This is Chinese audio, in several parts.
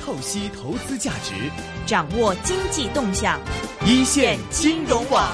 透析投资价值，掌握经济动向，一线金融网。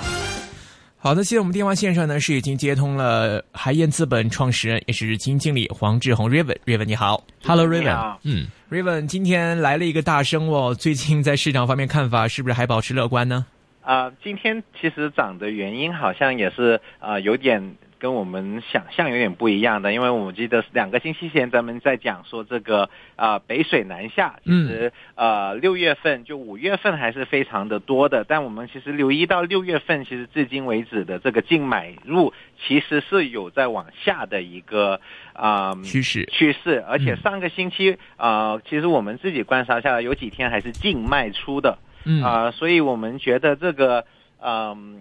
好的，现在我们电话线上呢是已经接通了海燕资本创始人也是基金经理黄志宏 Raven，Raven 你好，Hello Raven，嗯，Raven 今天来了一个大升哦，最近在市场方面看法是不是还保持乐观呢？啊，今天其实涨的原因好像也是啊有点。跟我们想象有点不一样的，因为我记得两个星期前咱们在讲说这个啊北水南下，其实呃六月份就五月份还是非常的多的，但我们其实留意到六月份其实至今为止的这个净买入其实是有在往下的一个啊趋势。趋势，而且上个星期啊其实我们自己观察下来有几天还是净卖出的，啊所以我们觉得这个嗯。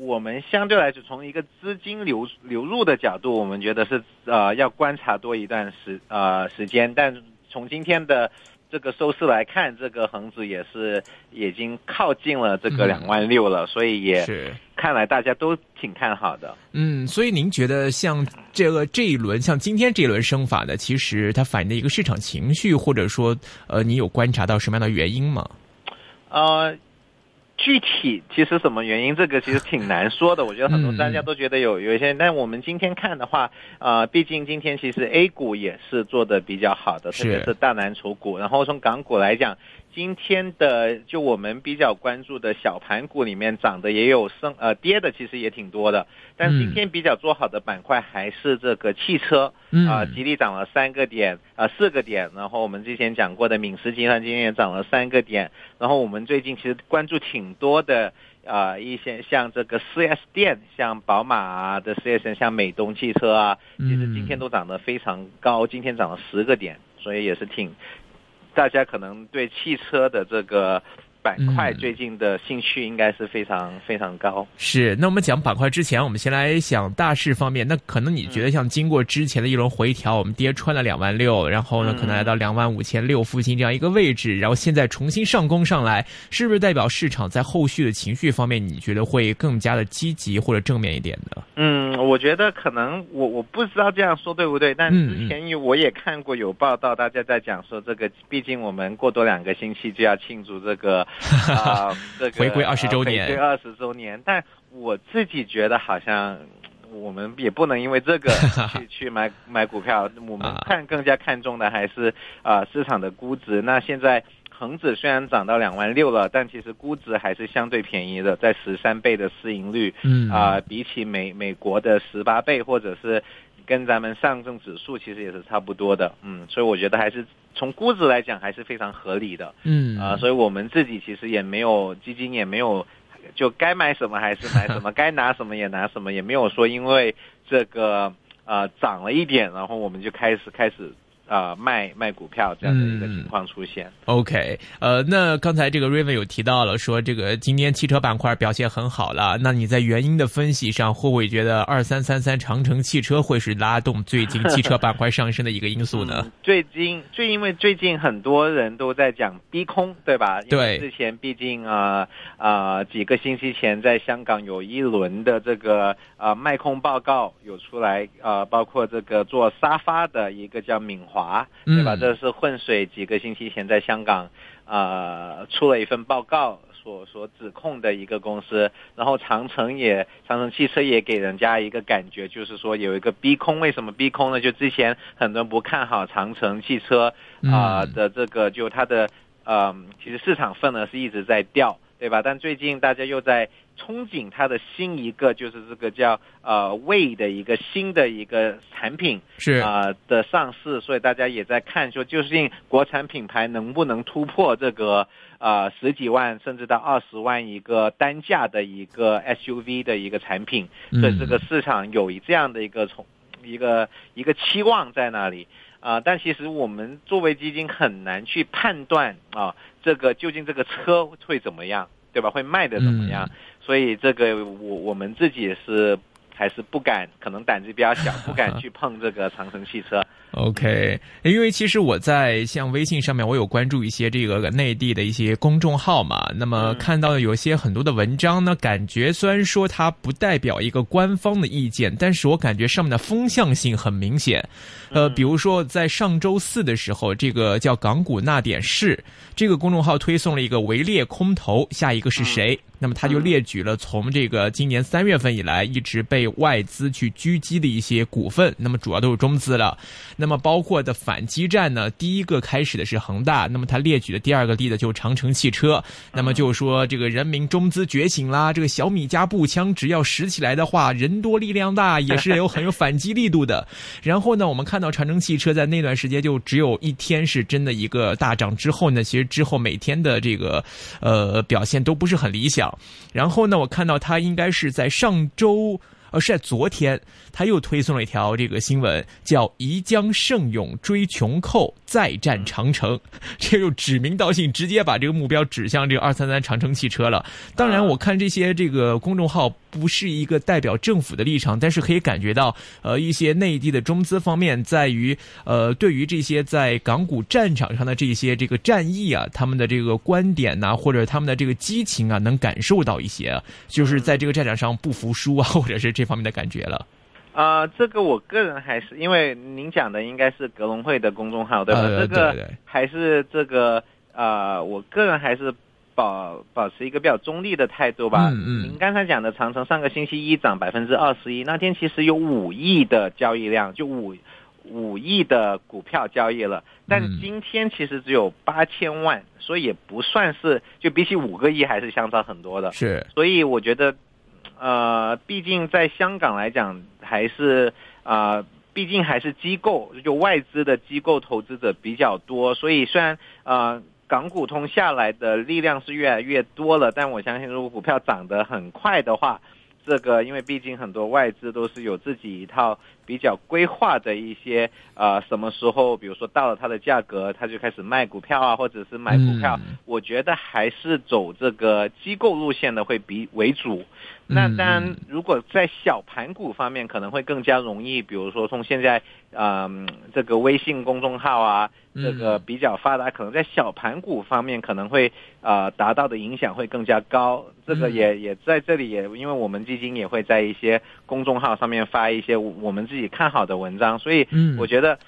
我们相对来说，从一个资金流流入的角度，我们觉得是呃要观察多一段时呃时间。但从今天的这个收市来看，这个恒指也是已经靠近了这个两万六了，所以也看来大家都挺看好的。嗯，所以您觉得像这个这一轮，像今天这一轮升法呢，其实它反映的一个市场情绪，或者说呃，你有观察到什么样的原因吗？呃。具体其实什么原因，这个其实挺难说的。我觉得很多专家都觉得有有一些，但我们今天看的话，呃，毕竟今天其实 A 股也是做的比较好的，特别是大蓝筹股。然后从港股来讲。今天的就我们比较关注的小盘股里面涨的也有升呃跌的其实也挺多的，但今天比较做好的板块还是这个汽车，啊，吉利涨了三个点啊四个点，然后我们之前讲过的敏实集团今天也涨了三个点，然后我们最近其实关注挺多的啊一些像这个四 S 店，像宝马啊的四 S 店，像美东汽车啊，其实今天都涨得非常高，今天涨了十个点，所以也是挺。大家可能对汽车的这个。板块最近的兴趣应该是非常非常高。是，那我们讲板块之前，我们先来想大势方面。那可能你觉得像经过之前的一轮回调，我们跌穿了两万六，然后呢可能来到两万五千六附近这样一个位置，然后现在重新上攻上来，是不是代表市场在后续的情绪方面，你觉得会更加的积极或者正面一点的？嗯，我觉得可能我我不知道这样说对不对，但之前有我也看过有报道，大家在讲说这个，毕竟我们过多两个星期就要庆祝这个。啊，这个回归二十周年，回归二十周年。但我自己觉得，好像我们也不能因为这个 去去买买股票。我们看更加看重的还是啊市场的估值。那现在恒指虽然涨到两万六了，但其实估值还是相对便宜的，在十三倍的市盈率。嗯啊，比起美美国的十八倍，或者是跟咱们上证指数其实也是差不多的。嗯，所以我觉得还是。从估值来讲还是非常合理的，嗯啊，所以我们自己其实也没有基金也没有，就该买什么还是买什么，该拿什么也拿什么，也没有说因为这个呃涨了一点，然后我们就开始开始。啊，卖卖股票这样的一个情况出现。OK，呃，那刚才这个 Raven 有提到了，说这个今天汽车板块表现很好了。那你在原因的分析上，会不会觉得二三三三长城汽车会是拉动最近汽车板块上升的一个因素呢？最近，最因为最近很多人都在讲逼空，对吧？对。之前毕竟啊啊，几个星期前在香港有一轮的这个啊卖空报告有出来啊，包括这个做沙发的一个叫敏华。华对吧？这是混水几个星期前在香港，呃，出了一份报告，所所指控的一个公司。然后长城也，长城汽车也给人家一个感觉，就是说有一个逼空。为什么逼空呢？就之前很多人不看好长城汽车啊的这个，就它的呃，其实市场份额是一直在掉。对吧？但最近大家又在憧憬它的新一个，就是这个叫呃胃的一个新的一个产品是啊的上市，所以大家也在看说，究竟国产品牌能不能突破这个呃十几万甚至到二十万一个单价的一个 SUV 的一个产品，所以这个市场有这样的一个从一个一个期望在那里。啊，但其实我们作为基金很难去判断啊，这个究竟这个车会怎么样，对吧？会卖的怎么样？所以这个我我们自己是还是不敢，可能胆子比较小，不敢 去碰这个长城汽车。OK，因为其实我在像微信上面，我有关注一些这个内地的一些公众号嘛。那么看到有些很多的文章呢，感觉虽然说它不代表一个官方的意见，但是我感觉上面的风向性很明显。呃，比如说在上周四的时候，这个叫港股那点事这个公众号推送了一个围猎空投，下一个是谁？那么他就列举了从这个今年三月份以来一直被外资去狙击的一些股份，那么主要都是中资了。那么包括的反击战呢，第一个开始的是恒大，那么他列举的第二个例子就是长城汽车。那么就是说这个人民中资觉醒啦，这个小米加步枪只要使起来的话，人多力量大，也是有很有反击力度的。然后呢，我们看到长城汽车在那段时间就只有一天是真的一个大涨之后呢，其实之后每天的这个呃表现都不是很理想。然后呢，我看到他应该是在上周，呃，是在昨天，他又推送了一条这个新闻，叫“宜将胜勇追穷寇，再战长城”，这就指名道姓，直接把这个目标指向这个二三三长城汽车了。当然，我看这些这个公众号。不是一个代表政府的立场，但是可以感觉到，呃，一些内地的中资方面在于，呃，对于这些在港股战场上的这些这个战役啊，他们的这个观点呐，或者他们的这个激情啊，能感受到一些，就是在这个战场上不服输啊，或者是这方面的感觉了。啊，这个我个人还是因为您讲的应该是格隆会的公众号对吧？这个还是这个啊，我个人还是。保保持一个比较中立的态度吧。嗯嗯。您刚才讲的长城上个星期一涨百分之二十一，那天其实有五亿的交易量，就五五亿的股票交易了。但今天其实只有八千万，所以也不算是，就比起五个亿还是相差很多的。是。所以我觉得，呃，毕竟在香港来讲，还是啊，毕竟还是机构，就外资的机构投资者比较多，所以虽然呃。港股通下来的力量是越来越多了，但我相信，如果股票涨得很快的话，这个因为毕竟很多外资都是有自己一套比较规划的一些呃，什么时候，比如说到了它的价格，它就开始卖股票啊，或者是买股票。我觉得还是走这个机构路线的会比为主。那当然，如果在小盘股方面，可能会更加容易。比如说，从现在，嗯，这个微信公众号啊，这个比较发达，可能在小盘股方面可能会啊达到的影响会更加高。这个也也在这里也，因为我们基金也会在一些公众号上面发一些我们自己看好的文章，所以我觉得。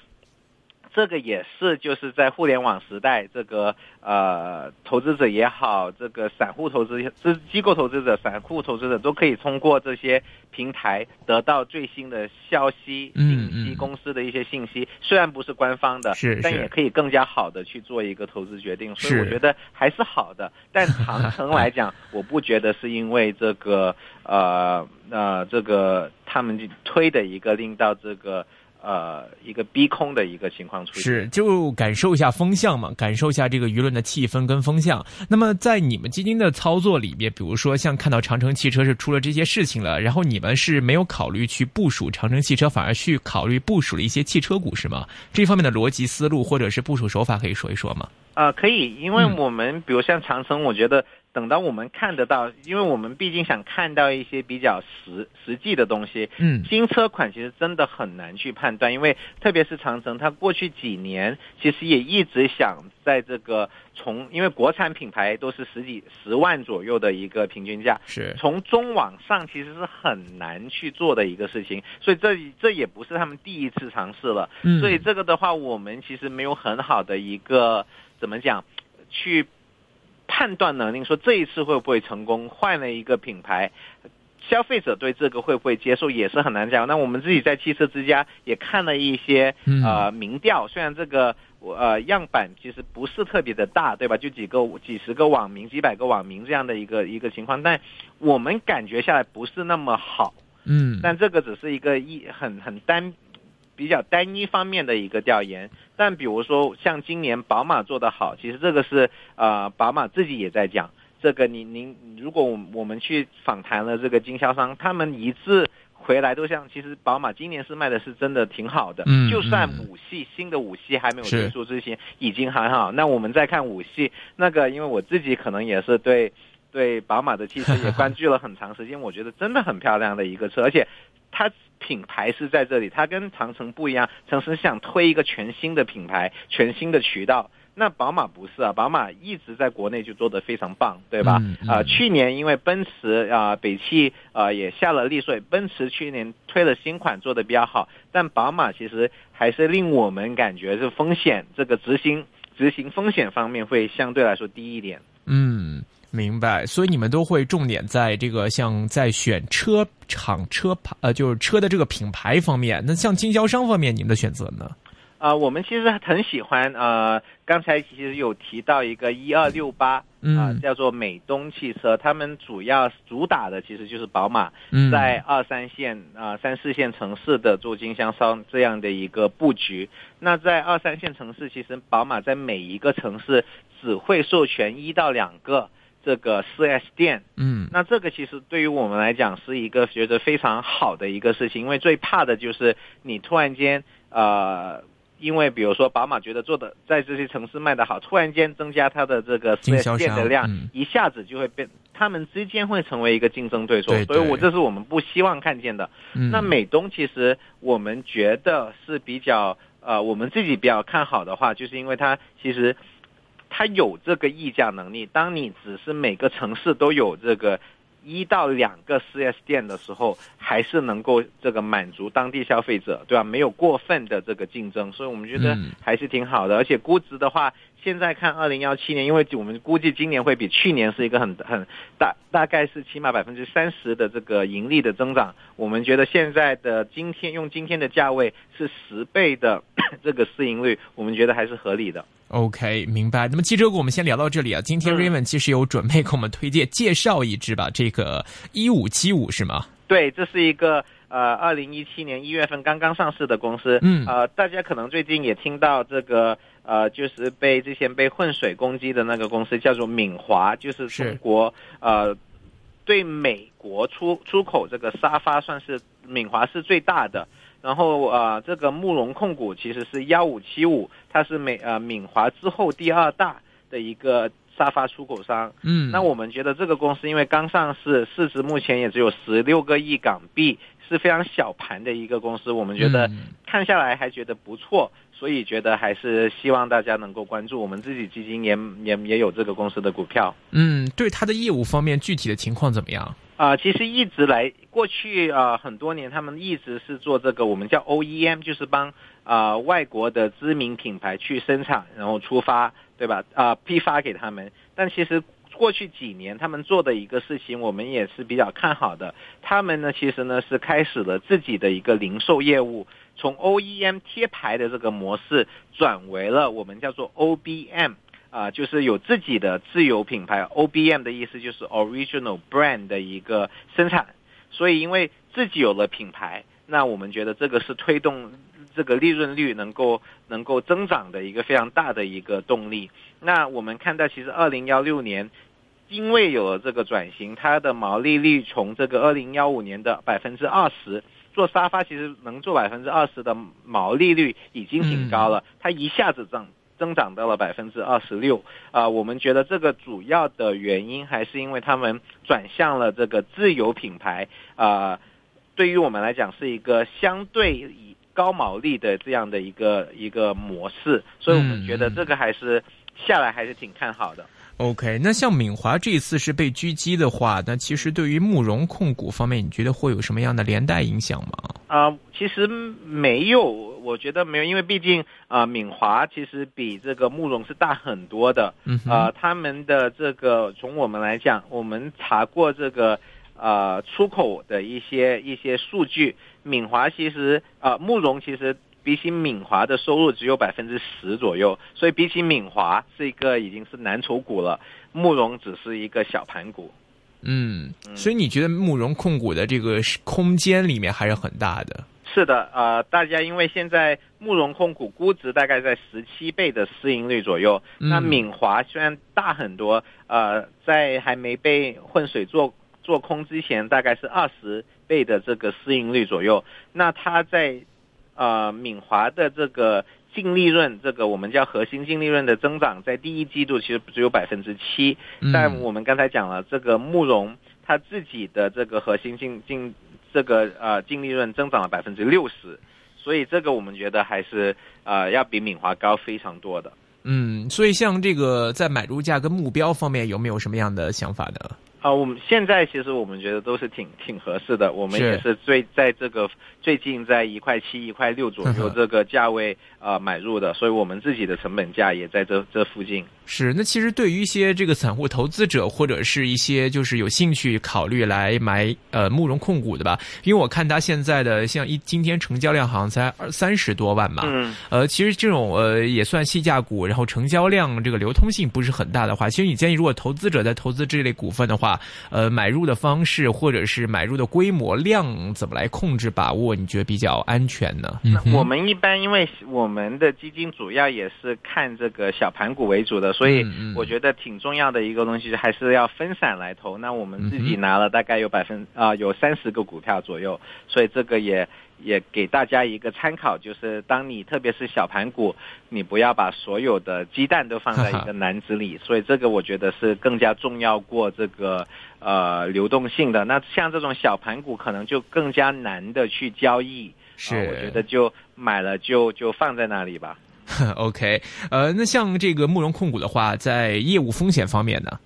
这个也是，就是在互联网时代，这个呃，投资者也好，这个散户投资、资机构投资者、散户投资者都可以通过这些平台得到最新的消息、信息、公司的一些信息。虽然不是官方的，是，但也可以更加好的去做一个投资决定。所以我觉得还是好的。但长 城来讲，我不觉得是因为这个呃呃这个他们推的一个令到这个。呃，一个逼空的一个情况出现，是就感受一下风向嘛，感受一下这个舆论的气氛跟风向。那么在你们基金的操作里面，比如说像看到长城汽车是出了这些事情了，然后你们是没有考虑去部署长城汽车，反而去考虑部署了一些汽车股，是吗？这方面的逻辑思路或者是部署手法可以说一说吗？啊，可以，因为我们比如像长城，我觉得。等到我们看得到，因为我们毕竟想看到一些比较实实际的东西。嗯，新车款其实真的很难去判断，因为特别是长城，它过去几年其实也一直想在这个从，因为国产品牌都是十几十万左右的一个平均价，是从中往上其实是很难去做的一个事情，所以这这也不是他们第一次尝试了。嗯，所以这个的话，我们其实没有很好的一个怎么讲去。判断能力说这一次会不会成功？换了一个品牌，消费者对这个会不会接受也是很难讲。那我们自己在汽车之家也看了一些呃民调，虽然这个呃样板其实不是特别的大，对吧？就几个几十个网民、几百个网民这样的一个一个情况，但我们感觉下来不是那么好。嗯，但这个只是一个一很很单。比较单一方面的一个调研，但比如说像今年宝马做得好，其实这个是呃宝马自己也在讲，这个您您如果我我们去访谈了这个经销商，他们一致回来都像，其实宝马今年是卖的是真的挺好的，嗯，就算五系新的五系还没有推出之前已经很好，那我们再看五系那个，因为我自己可能也是对对宝马的汽车也关注了很长时间，我觉得真的很漂亮的一个车，而且它。品牌是在这里，它跟长城不一样，长城是想推一个全新的品牌、全新的渠道。那宝马不是啊，宝马一直在国内就做得非常棒，对吧？嗯嗯啊、去年因为奔驰啊、北汽啊也下了利税，奔驰去年推了新款做得比较好，但宝马其实还是令我们感觉是风险这个执行执行风险方面会相对来说低一点。嗯，明白。所以你们都会重点在这个像在选车厂车牌呃，就是车的这个品牌方面。那像经销商方面，你们的选择呢？啊、我们其实很喜欢呃，刚才其实有提到一个一二六八啊嗯，叫做美东汽车，他们主要主打的其实就是宝马，嗯，在二三线啊、三四线城市的做经销商这样的一个布局。那在二三线城市，其实宝马在每一个城市只会授权一到两个这个四 S 店。嗯那这个其实对于我们来讲是一个觉得非常好的一个事情，因为最怕的就是你突然间呃。因为比如说，宝马觉得做的在这些城市卖的好，突然间增加它的这个经销 4S 店的量，嗯一下子就会变，他们之间会成为一个竞争对手，对所以我这是我们不希望看见的。嗯，那美东其实我们觉得是比较呃，我们自己比较看好的话，就是因为它其实它有这个议价能力。当你只是每个城市都有这个一到两个 4S 店的时候，还是能够这个满足当地消费者，对吧？没有过分的这个竞争，所以我们觉得嗯还是挺好的。而且估值的话，现在看二零幺七年，因为我们估计今年会比去年是一个很很大，大概是起码百分之三十的这个盈利的增长。我们觉得现在的今天用今天的价位是十倍的 这个市盈率，我们觉得还是合理的。OK，明白。那么汽车股我们先聊到这里啊。今天嗯 Raymond 其实有准备给我们推荐介绍一支吧，这个一五七五是吗？对，这是一个呃，二零一七年一月份刚刚上市的公司。嗯呃，大家可能最近也听到这个呃，就是被之前被混水攻击的那个公司叫做敏华，就是是中国呃对美国出出口这个沙发算是敏华是最大的。然后呃，这个慕容控股其实是幺五七五，它是美呃敏华之后第二大的一个沙发出口商。嗯，那我们觉得这个公司因为刚上市，市值目前也只有十六个亿港币，是非常小盘的一个公司。我们觉得嗯看下来还觉得不错，所以觉得还是希望大家能够关注。我们自己基金也也也有这个公司的股票。嗯，对它的业务方面具体的情况怎么样？啊、其实一直来过去啊、很多年，他们一直是做这个我们叫 OEM，就是帮啊、外国的知名品牌去生产，然后出发，对吧？啊、批发给他们。但其实过去几年他们做的一个事情，我们也是比较看好的。他们呢，其实呢是开始了自己的一个零售业务，从 OEM 贴牌的这个模式转为了我们叫做 OBM。啊、就是有自己的自有品牌，OBM 的意思就是 Original Brand 的一个生产，所以因为自己有了品牌，那我们觉得这个是推动这个利润率能够能够增长的一个非常大的一个动力。那我们看到，其实二零幺六年。因为有了这个转型，它的毛利率从这个二零幺五年的百分之二十，做沙发其实能做百分之二十的毛利率已经挺高了，它一下子涨增长到了百分之二十六。啊，我们觉得这个主要的原因还是因为他们转向了这个自有品牌，啊，对于我们来讲是一个相对以高毛利的这样的一个一个模式，所以我们觉得这个还是下来还是挺看好的。OK，那像敏华这一次是被狙击的话，那其实对于慕容控股方面，你觉得会有什么样的连带影响吗？啊、其实没有，我觉得没有，因为毕竟啊、敏华其实比这个慕容是大很多的。嗯哼，啊，他们的这个从我们来讲，我们查过这个呃出口的一些一些数据，敏华其实啊慕容其实比起敏华的收入只有百分之十左右，所以比起敏华是一个已经是蓝筹股了，慕容只是一个小盘股。嗯，所以你觉得慕容控股的这个空间里面还是很大的？是的，呃，大家因为现在慕容控股估值大概在十七倍的市盈率左右，嗯那敏华虽然大很多，呃，在还没被浑水做做空之前，大概是二十倍的这个市盈率左右。那它在呃敏华的这个净利润，这个我们叫核心净利润的增长，在第一季度其实只有百分之七，嗯但我们刚才讲了，这个慕容它自己的这个核心净净这个呃净利润增长了百分之六十，所以这个我们觉得还是呃要比敏华高非常多的。嗯，所以像这个在买入价跟目标方面有没有什么样的想法呢？啊，我们现在其实我们觉得都是挺挺合适的，我们也是最在这个最近在一块七、一块六左右这个价位呃买入的，所以我们自己的成本价也在这这附近。是，那其实对于一些这个散户投资者或者是一些就是有兴趣考虑来买呃慕容控股的吧，因为我看它现在的像一今天成交量好像才二三十多万嘛，嗯，呃，其实这种呃也算细价股，然后成交量这个流通性不是很大的话，其实你建议如果投资者在投资这类股份的话，呃，买入的方式或者是买入的规模量怎么来控制把握，你觉得比较安全呢？那我们一般因为我们的基金主要也是看这个小盘股为主的，所以我觉得挺重要的一个东西还是要分散来投。那我们自己拿了大概有百分啊、有三十个股票左右，所以这个也也给大家一个参考，就是当你特别是小盘股，你不要把所有的鸡蛋都放在一个 篮子里，所以这个我觉得是更加重要过这个呃流动性的。那像这种小盘股可能就更加难的去交易。是啊我觉得就买了就就放在那里吧。OK，呃，那像这个慕容控股的话，在业务风险方面呢？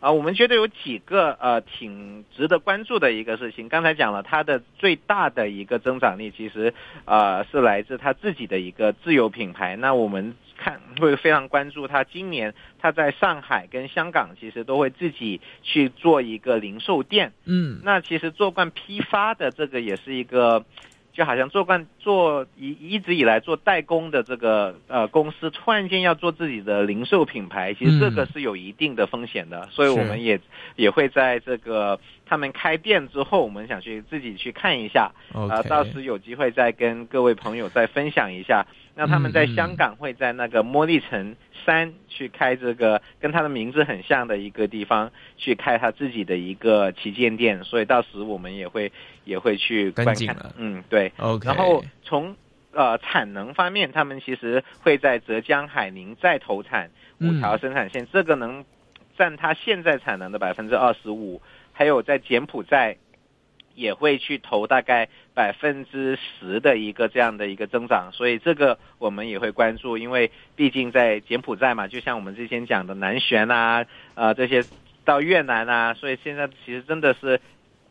啊，我们觉得有几个呃挺值得关注的一个事情。刚才讲了，它的最大的一个增长力其实呃是来自它自己的一个自有品牌。那我们看会非常关注它今年它在上海跟香港其实都会自己去做一个零售店。嗯那其实做惯批发的这个也是一个，就好像做惯做一一直以来做代工的这个呃公司，突然间要做自己的零售品牌，其实这个嗯是有一定的风险的，所以我们也也会在这个他们开店之后，我们想去自己去看一下呃，到时有机会再跟各位朋友再分享一下。那他们在香港会在那个摩利城山去开这个跟他的名字很像的一个地方去开他自己的一个旗舰店，所以到时我们也会也会去观看。嗯，对。OK，然后从呃产能方面，他们其实会在浙江海宁再投产五嗯条生产线，这个能占它现在产能的百分之二十五。还有在柬埔寨也会去投大概百分之十的一个这样的一个增长，所以这个我们也会关注，因为毕竟在柬埔寨嘛，就像我们之前讲的南旋啊，呃这些到越南啊，所以现在其实真的是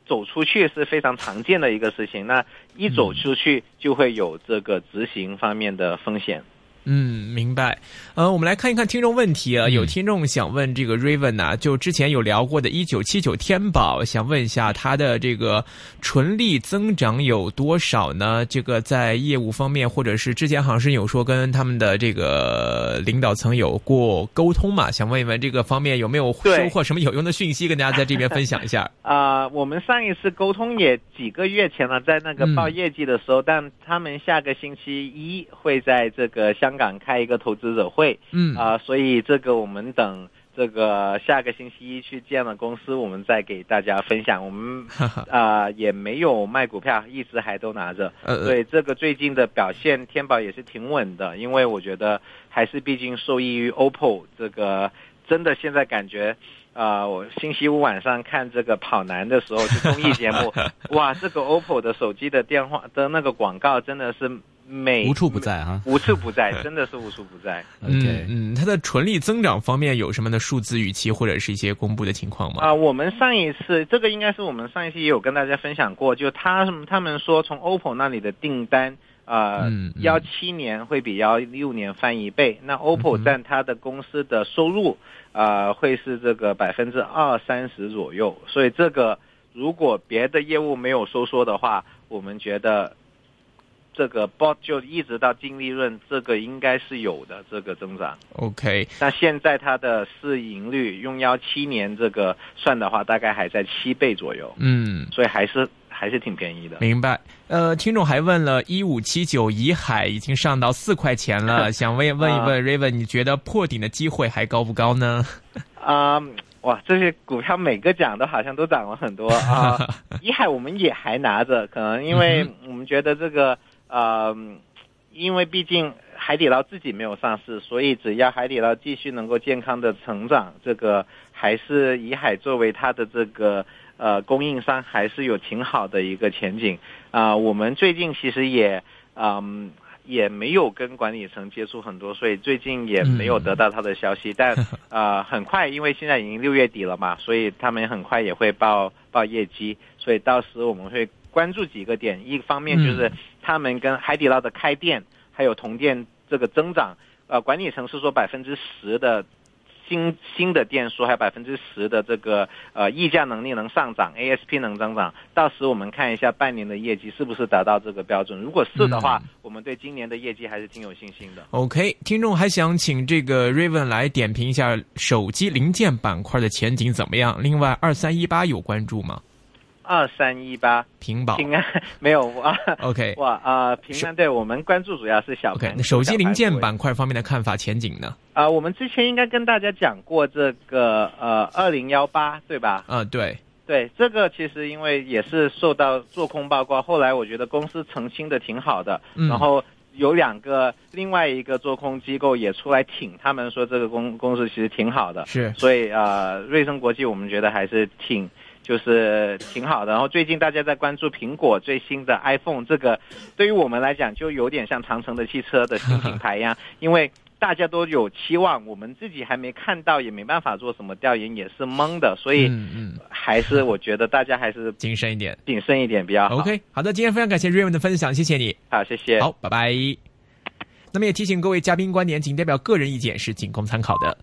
走出去是非常常见的一个事情。那一走出去就会有这个执行方面的风险。嗯，明白。呃，我们来看一看听众问题啊，嗯有听众想问这个 Raven 啊，就之前有聊过的1979天宝，想问一下它的这个纯利增长有多少呢？这个在业务方面，或者是之前好像是有说跟他们的这个领导层有过沟通嘛？想问一问这个方面有没有收获什么有用的讯息，跟大家在这边分享一下。啊、我们上一次沟通也几个月前了，在那个嗯报业绩的时候，但他们下个星期一会在这个香港开一个投资者会，嗯啊、所以这个我们等这个下个星期一去见了公司，我们再给大家分享。我们啊、也没有卖股票，一直还都拿着。呃对这个最近的表现，天宝也是挺稳的，因为我觉得还是毕竟受益于 OPPO 这个，真的现在感觉。啊、我星期五晚上看这个跑男的时候，就综艺节目，哇，这个 OPPO 的手机的电话的那个广告真的是每无处不在啊。无处不在，真的是无处不在。嗯 OK，嗯，它的纯利增长方面有什么的数字预期或者是一些公布的情况吗？啊、我们上一次这个应该是我们上一期也有跟大家分享过，就他他们说从 OPPO 那里的订单，呃嗯嗯，幺七年会比幺六年翻一倍。那嗯 OPPO 占它的公司的收入，呃，会是这个百分之二三十左右。所以这个如果别的业务没有收缩的话，我们觉得这个 bot 就一直到净利润，这个应该是有的这个增长。OK，那现在它的市盈率用幺七年这个算的话，大概还在七倍左右，嗯，所以还是还是挺便宜的。明白。呃，听众还问了，一五七九怡海已经上到四块钱了，想问问一问 Raven，你觉得破顶的机会还高不高呢？啊、哇，这些股票每个涨都好像都涨了很多啊。怡海我们也还拿着，可能因为嗯我们觉得这个呃，因为毕竟海底捞自己没有上市，所以只要海底捞继续能够健康的成长，这个还是怡海作为它的这个呃供应商还是有挺好的一个前景啊、我们最近其实也嗯。也没有跟管理层接触很多，所以最近也没有得到他的消息。但呃，很快，因为现在已经六月底了嘛，所以他们很快也会报报业绩。所以到时我们会关注几个点，一方面就是他们跟海底捞的开店还有同店这个增长，呃，管理层是说百分之十的。新新的店数还有百分之十的这个呃溢价能力能上涨，ASP 能增长，到时我们看一下半年的业绩是不是达到这个标准。如果是的话，我们对今年的业绩还是挺有信心的。OK，听众还想请这个 Raven 来点评一下手机零件板块的前景怎么样？另外，二三一八有关注吗？二三一八。平保。平安。没有啊 OK 哇啊、平安对我们关注主要是小 OK，那手机零件板块方面的看法前景呢？啊、我们之前应该跟大家讲过这个呃二零幺八对吧？啊，对，对，这个其实因为也是受到做空报告，后来我觉得公司澄清的挺好的，嗯。然后有两个另外一个做空机构也出来挺他们说这个公公司其实挺好的，是。所以呃瑞声国际我们觉得还是挺。就是挺好的，然后最近大家在关注苹果最新的 iPhone，这个对于我们来讲就有点像长城的汽车的新品牌一样，因为大家都有期望，我们自己还没看到，也没办法做什么调研，也是懵的，所以嗯嗯，还是我觉得大家还是谨慎一点。谨慎一点比较好。OK，好的，今天非常感谢 Raven 的分享，谢谢你。好，谢谢。好，拜拜。那么也提醒各位嘉宾观点仅代表个人意见，是仅供参考的。